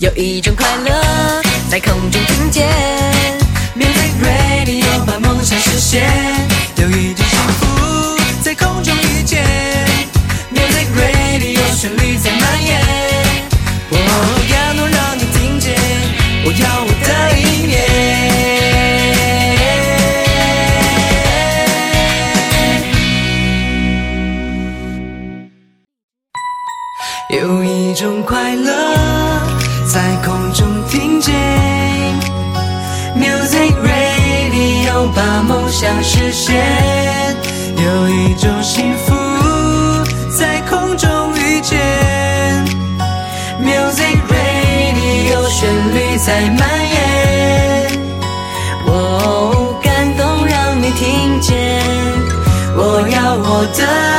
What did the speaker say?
有一种快乐在空中听见，Music Radio 把梦想实现，有一种幸福在空中遇见，Music Radio 旋律在蔓延。我要能让你听见，我要我的音乐。有一种快乐中听见，Music Radio 把梦想实现。有一种幸福在空中遇见，Music Radio 旋律在蔓延。哦，感动让你听见，我要我的。